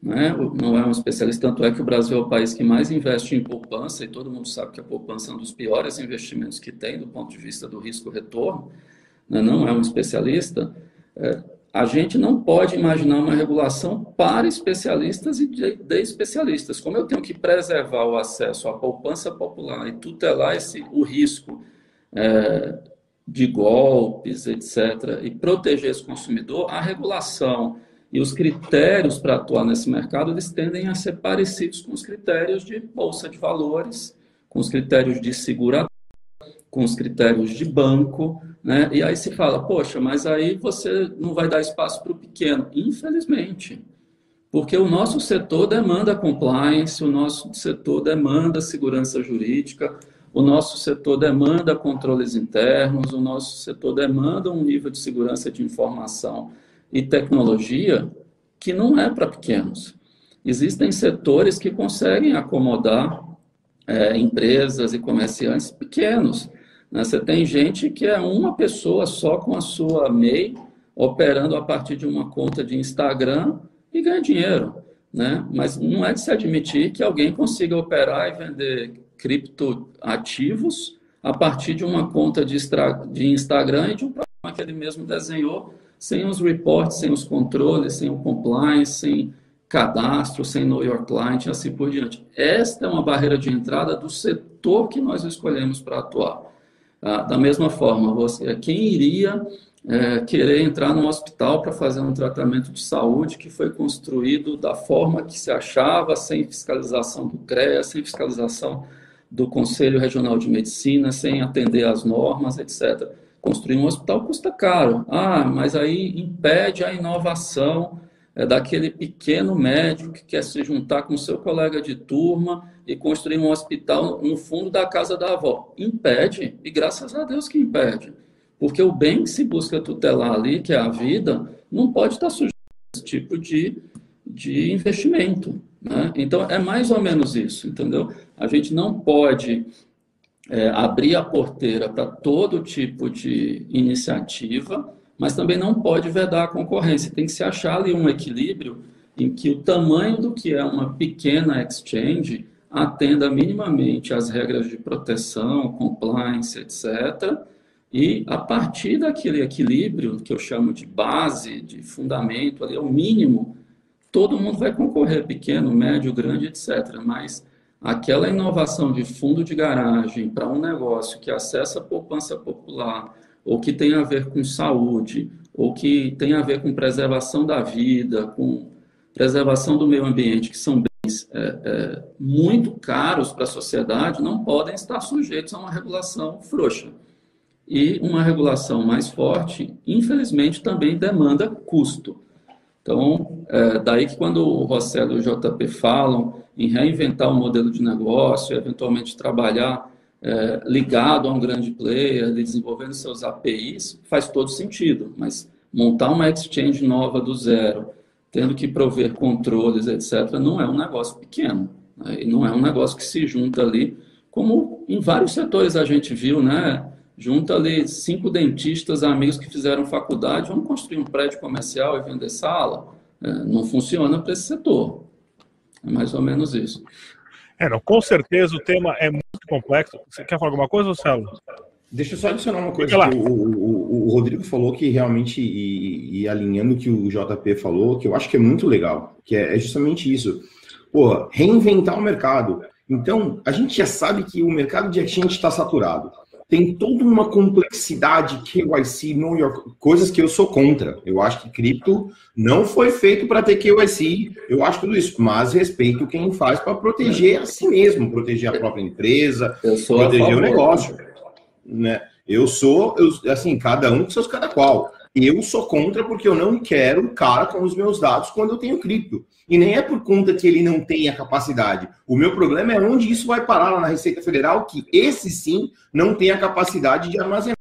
né? não é um especialista, tanto é que o Brasil é o país que mais investe em poupança, e todo mundo sabe que a poupança é um dos piores investimentos que tem do ponto de vista do risco-retorno, né? não é um especialista, é, a gente não pode imaginar uma regulação para especialistas e de, de, especialistas. Como eu tenho que preservar o acesso à poupança popular e tutelar esse, o risco é, de golpes, etc., e proteger esse consumidor, a regulação e os critérios para atuar nesse mercado eles tendem a ser parecidos com os critérios de bolsa de valores, com os critérios de seguradora, com os critérios de banco, né? E aí se fala, poxa, mas aí você não vai dar espaço para o pequeno. Infelizmente, porque o nosso setor demanda compliance, o nosso setor demanda segurança jurídica, o nosso setor demanda controles internos, o nosso setor demanda um nível de segurança de informação e tecnologia que não é para pequenos. Existem setores que conseguem acomodar é, empresas e comerciantes pequenos. Né? Você tem gente que é uma pessoa só com a sua MEI, operando a partir de uma conta de Instagram e ganha dinheiro. Né? Mas não é de se admitir que alguém consiga operar e vender criptoativos a partir de uma conta de, de Instagram e de um programa que ele mesmo desenhou, sem os reports, sem os controles, sem o compliance, sem cadastro, sem know your client e assim por diante. Esta é uma barreira de entrada do setor que nós escolhemos para atuar. Ah, da mesma forma, você, quem iria é, querer entrar no hospital para fazer um tratamento de saúde que foi construído da forma que se achava, sem fiscalização do CREA, sem fiscalização do Conselho Regional de Medicina, sem atender às normas, etc. Construir um hospital custa caro. Ah, mas aí impede a inovação é, daquele pequeno médico que quer se juntar com seu colega de turma e construir um hospital no fundo da casa da avó. Impede, e graças a Deus que impede. Porque o bem que se busca tutelar ali, que é a vida, não pode estar sujeito a esse tipo de de investimento. Né? Então, é mais ou menos isso, entendeu? A gente não pode é, abrir a porteira para todo tipo de iniciativa, mas também não pode vedar a concorrência. Tem que se achar ali um equilíbrio em que o tamanho do que é uma pequena exchange atenda minimamente às regras de proteção, compliance, etc. E a partir daquele equilíbrio que eu chamo de base, de fundamento, ali é o mínimo, todo mundo vai concorrer, pequeno, médio, grande, etc. Mas aquela inovação de fundo de garagem para um negócio que acessa a poupança popular, ou que tem a ver com saúde, ou que tem a ver com preservação da vida, com preservação do meio ambiente, que são bens é, é, muito caros para a sociedade, não podem estar sujeitos a uma regulação frouxa. E uma regulação mais forte, infelizmente, também demanda custo. Então, é daí que quando o Rossello e o JP falam em reinventar o modelo de negócio, eventualmente trabalhar é, ligado a um grande player, desenvolvendo seus APIs, faz todo sentido. Mas montar uma exchange nova do zero, tendo que prover controles, etc., não é um negócio pequeno. Né? E não é um negócio que se junta ali, como em vários setores a gente viu, né? Junta ali cinco dentistas, amigos que fizeram faculdade, vamos construir um prédio comercial e vender sala. É, não funciona para esse setor. É mais ou menos isso. É, não, com certeza o tema é muito complexo. Você quer falar alguma coisa, Marcelo? Deixa eu só adicionar uma coisa. O, o, o, Rodrigo falou que realmente, e, e, alinhando o que o JP falou, que eu acho que é muito legal, que é, é justamente isso. Reinventar o mercado. Então, a gente já sabe que o mercado de exchange está saturado. Tem toda uma complexidade, KYC, New York, coisas que eu sou contra. Eu acho que cripto não foi feito para ter KYC, eu acho tudo isso, mas respeito quem faz para proteger a si mesmo, proteger a própria empresa, proteger o negócio. Né? Eu sou, eu, assim, cada um com seus cada qual. Eu sou contra porque eu não quero cara com os meus dados quando eu tenho cripto. E nem é por conta que ele não tenha capacidade. O meu problema é onde isso vai parar lá na Receita Federal, que esse sim não tem a capacidade de armazenar.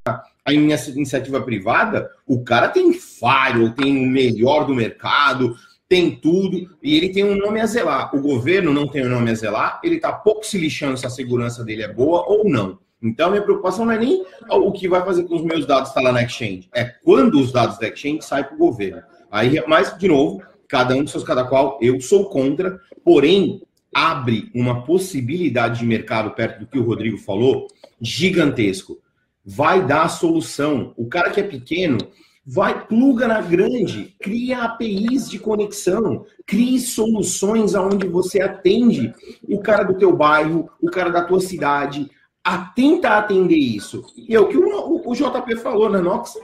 A iniciativa privada, o cara tem firewall, tem o melhor do mercado, tem tudo, e ele tem um nome a zelar. O governo não tem um nome a zelar, ele está pouco se lixando se a segurança dele é boa ou não. Então, minha preocupação não é nem o que vai fazer com os meus dados estar lá na exchange, é quando os dados da exchange saem para o governo. Aí, mas, de novo, cada um de seus cada qual, eu sou contra, porém, abre uma possibilidade de mercado perto do que o Rodrigo falou, gigantesco. Vai dar a solução. O cara que é pequeno, vai, pluga na grande, cria APIs de conexão, crie soluções aonde você atende o cara do teu bairro, o cara da tua cidade, a tentar atender isso. E é o que o, o, JP falou na Nox,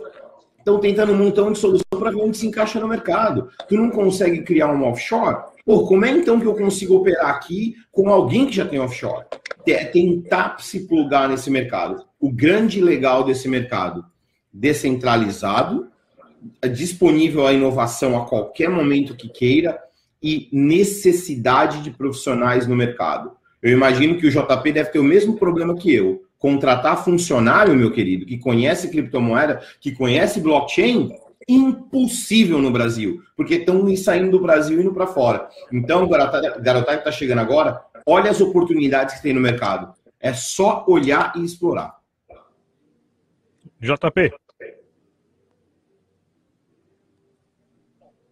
estão tentando um montão de solução para ver onde se encaixa no mercado. Tu não consegue criar um offshore? Pô, como é então que eu consigo operar aqui com alguém que já tem offshore? É tentar se plugar nesse mercado. O grande legal desse mercado, descentralizado, disponível a inovação a qualquer momento que queira e necessidade de profissionais no mercado. Eu imagino que o JP deve ter o mesmo problema que eu. Contratar funcionário, meu querido, que conhece criptomoeda, que conhece blockchain, impossível no Brasil, porque estão saindo do Brasil e indo para fora. Então, garotada, que está chegando agora, olha as oportunidades que tem no mercado. É só olhar e explorar. JP.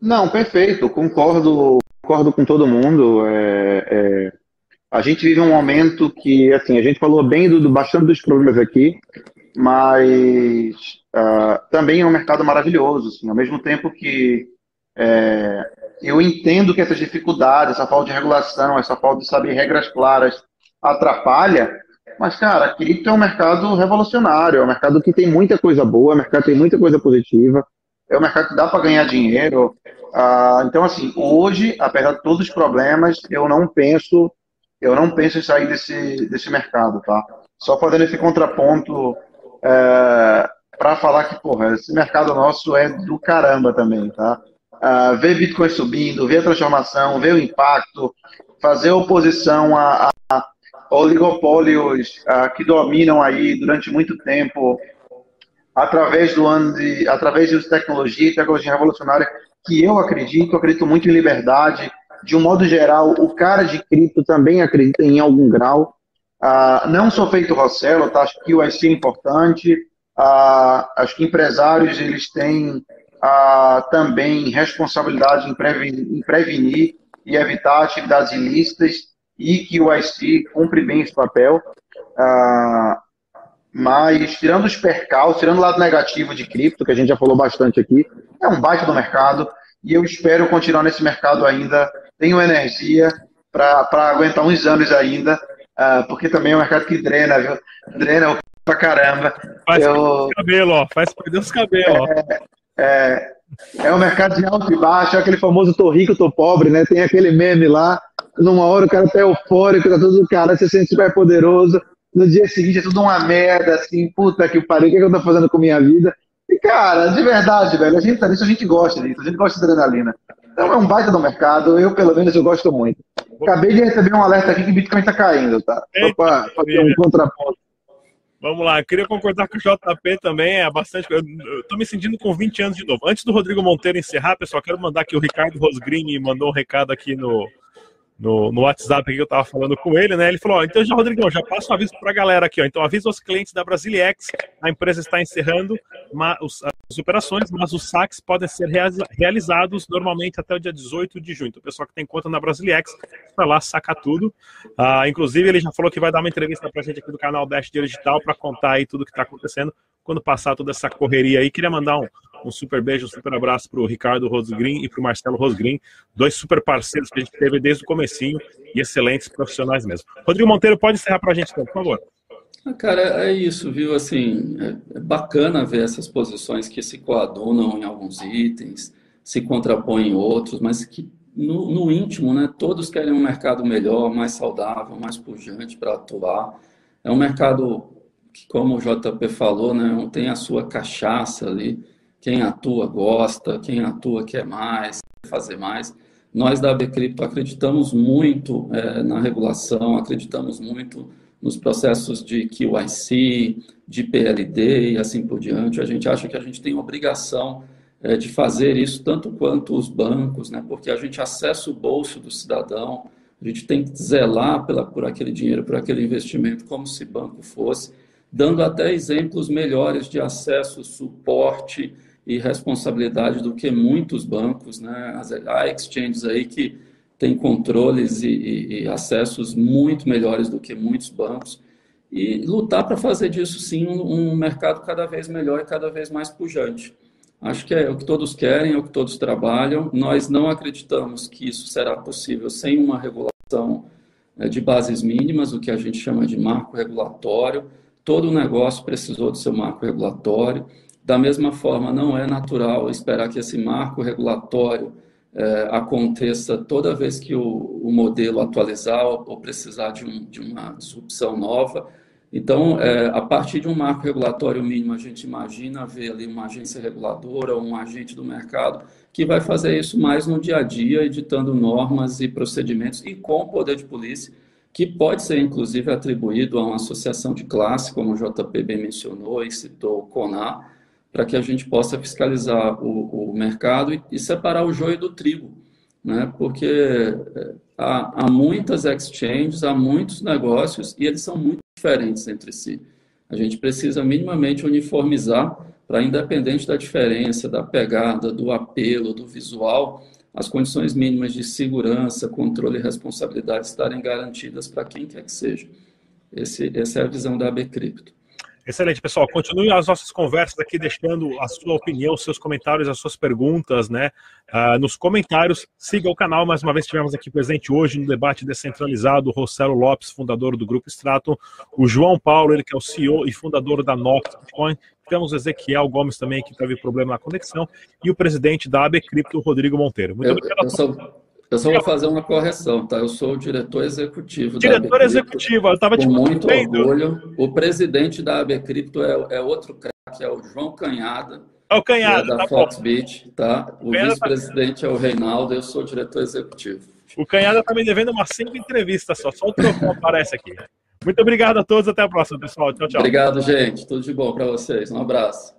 Não, perfeito. Concordo, concordo com todo mundo. É, é, a gente vive um momento que, assim, a gente falou bem do, do bastante dos problemas aqui, mas uh, também é um mercado maravilhoso, assim, ao mesmo tempo que é, eu entendo que essas dificuldades, essa falta de regulação, essa falta de saber regras claras atrapalha, mas, cara, cripto é um mercado revolucionário, é um mercado que tem muita coisa boa, é um mercado que tem muita coisa positiva, é um mercado que dá para ganhar dinheiro. Uh, então, assim, hoje, apesar de todos os problemas, eu não penso eu não penso em sair desse, desse mercado, tá? Só fazendo esse contraponto é, para falar que, porra, esse mercado nosso é do caramba também, tá? Uh, ver Bitcoin subindo, ver a transformação, ver o impacto, fazer oposição a, a oligopólios uh, que dominam aí durante muito tempo, através do ano de, através de tecnologia, tecnologia revolucionária, que eu acredito, acredito muito em liberdade. De um modo geral, o cara de cripto também acredita em algum grau. Uh, não sou feito Rossello, tá? acho que o IC é importante. Uh, acho que empresários eles têm uh, também responsabilidade em prevenir, em prevenir, e evitar atividades ilícitas e que o IC cumpre bem esse papel. mas, tirando os percalços, tirando o lado negativo de cripto, que a gente já falou bastante aqui, é um baita do mercado e eu espero continuar nesse mercado ainda. Tenho energia para aguentar uns anos ainda uh, porque também é um mercado que drena, viu? Drena pra caramba. Faz eu... perder os cabelos, ó. Faz perder os cabelos, é, é, é um mercado de alto e baixo, é aquele famoso tô rico, tô pobre, né? Tem aquele meme lá, numa hora o cara tá eufórico, tá tudo cara, você se sente super poderoso, no dia seguinte é tudo uma merda, assim, puta que pariu, o que, é que eu tô fazendo com minha vida? E, cara, de verdade, velho, a gente tá nisso, a gente gosta disso, a gente gosta de adrenalina. Então é um baita do mercado, eu pelo menos eu gosto muito. Acabei de receber um alerta aqui que Bitcoin está caindo, tá? Só para fazer um contraponto. Vamos lá, queria concordar com o JP também, é bastante. Eu tô me sentindo com 20 anos de novo. Antes do Rodrigo Monteiro encerrar, pessoal, quero mandar aqui o Ricardo Rosgrini mandou um recado aqui no, no, no WhatsApp que eu estava falando com ele, né? Ele falou: ó, então já, Rodrigão, já passa um aviso para a galera aqui, ó. Então avisa os clientes da Brasiliex, a empresa está encerrando os, as operações, mas os saques podem ser realizados normalmente até o dia 18 de junho. Então, o pessoal que tem conta na Brasiliex vai lá sacar tudo. Ah, inclusive, ele já falou que vai dar uma entrevista para a gente aqui do canal Dash Digital para contar aí tudo que está acontecendo quando passar toda essa correria aí. Queria mandar um um super beijo, um super abraço para o Ricardo Rosgrin e para o Marcelo Rosgrin, dois super parceiros que a gente teve desde o comecinho e excelentes profissionais mesmo. Rodrigo Monteiro, pode encerrar para a gente, então, por favor. Ah, cara, é isso, viu? Assim, é bacana ver essas posições que se coadunam em alguns itens, se contrapõem em outros, mas que no, no íntimo, né, todos querem um mercado melhor, mais saudável, mais pujante para atuar. É um mercado que, como o JP falou, né, tem a sua cachaça ali, quem atua gosta, quem atua quer mais, quer fazer mais. Nós da Cripto acreditamos muito é, na regulação, acreditamos muito nos processos de QIC, de PLD e assim por diante. A gente acha que a gente tem obrigação é, de fazer isso tanto quanto os bancos, né? porque a gente acessa o bolso do cidadão, a gente tem que zelar pela, por aquele dinheiro, por aquele investimento, como se banco fosse, dando até exemplos melhores de acesso, suporte, e responsabilidade do que muitos bancos, né? Há exchanges aí que têm controles e, e, e acessos muito melhores do que muitos bancos e lutar para fazer disso sim um, um, mercado cada vez melhor e cada vez mais pujante. Acho que é o que todos querem, é o que todos trabalham. Nós não acreditamos que isso será possível sem uma regulação é, de bases mínimas, o que a gente chama de marco regulatório. Todo negócio precisou do seu marco regulatório. Da mesma forma, não é natural esperar que esse marco regulatório é, aconteça toda vez que o, o modelo atualizar ou, ou precisar de, um, de, uma disrupção nova. Então, é, a partir de um marco regulatório mínimo, a gente imagina ver ali uma agência reguladora, um agente do mercado, que vai fazer isso mais no dia a dia, editando normas e procedimentos e com o poder de polícia, que pode ser inclusive atribuído a uma associação de classe, como o JPB mencionou e citou o CONAR, para que a gente possa fiscalizar o, o mercado e, e, separar o joio do trigo, né? Porque é, há, há muitas exchanges, há muitos negócios e eles são muito diferentes entre si. A gente precisa minimamente uniformizar para, independente da diferença, da pegada, do apelo, do visual, as condições mínimas de segurança, controle e responsabilidade estarem garantidas para quem quer que seja. Esse, essa é a visão da AB Cripto. Excelente, pessoal. Continue as nossas conversas aqui, deixando a sua opinião, os seus comentários, as suas perguntas, né? Uh, nos comentários. Siga o canal. Mais uma vez, tivemos aqui presente hoje no debate descentralizado o Rossello Lopes, fundador do Grupo Strato, o João Paulo, ele que é o CEO e fundador da Nox Bitcoin. Tivemos o Ezequiel Gomes também, que teve problema na conexão, e o presidente da AB Cripto, Rodrigo Monteiro. Muito eu, obrigado. Eu sou... Eu só vou fazer uma correção, tá? Eu sou o diretor executivo diretor da Diretor executivo, eu estava te muito orgulho. O presidente da AB Cripto é, é outro cara, que é o João Canhada. É o Canhada, é da tá Foxbit, tá? O tá- vice-presidente é o Reinaldo, eu sou o diretor executivo. O Canhada está me devendo umas cinco entrevistas só, só o troféu aparece aqui. Muito obrigado a todos, até a próxima, pessoal. Tchau, tchau. Obrigado, gente. Tudo de bom para vocês. Um abraço.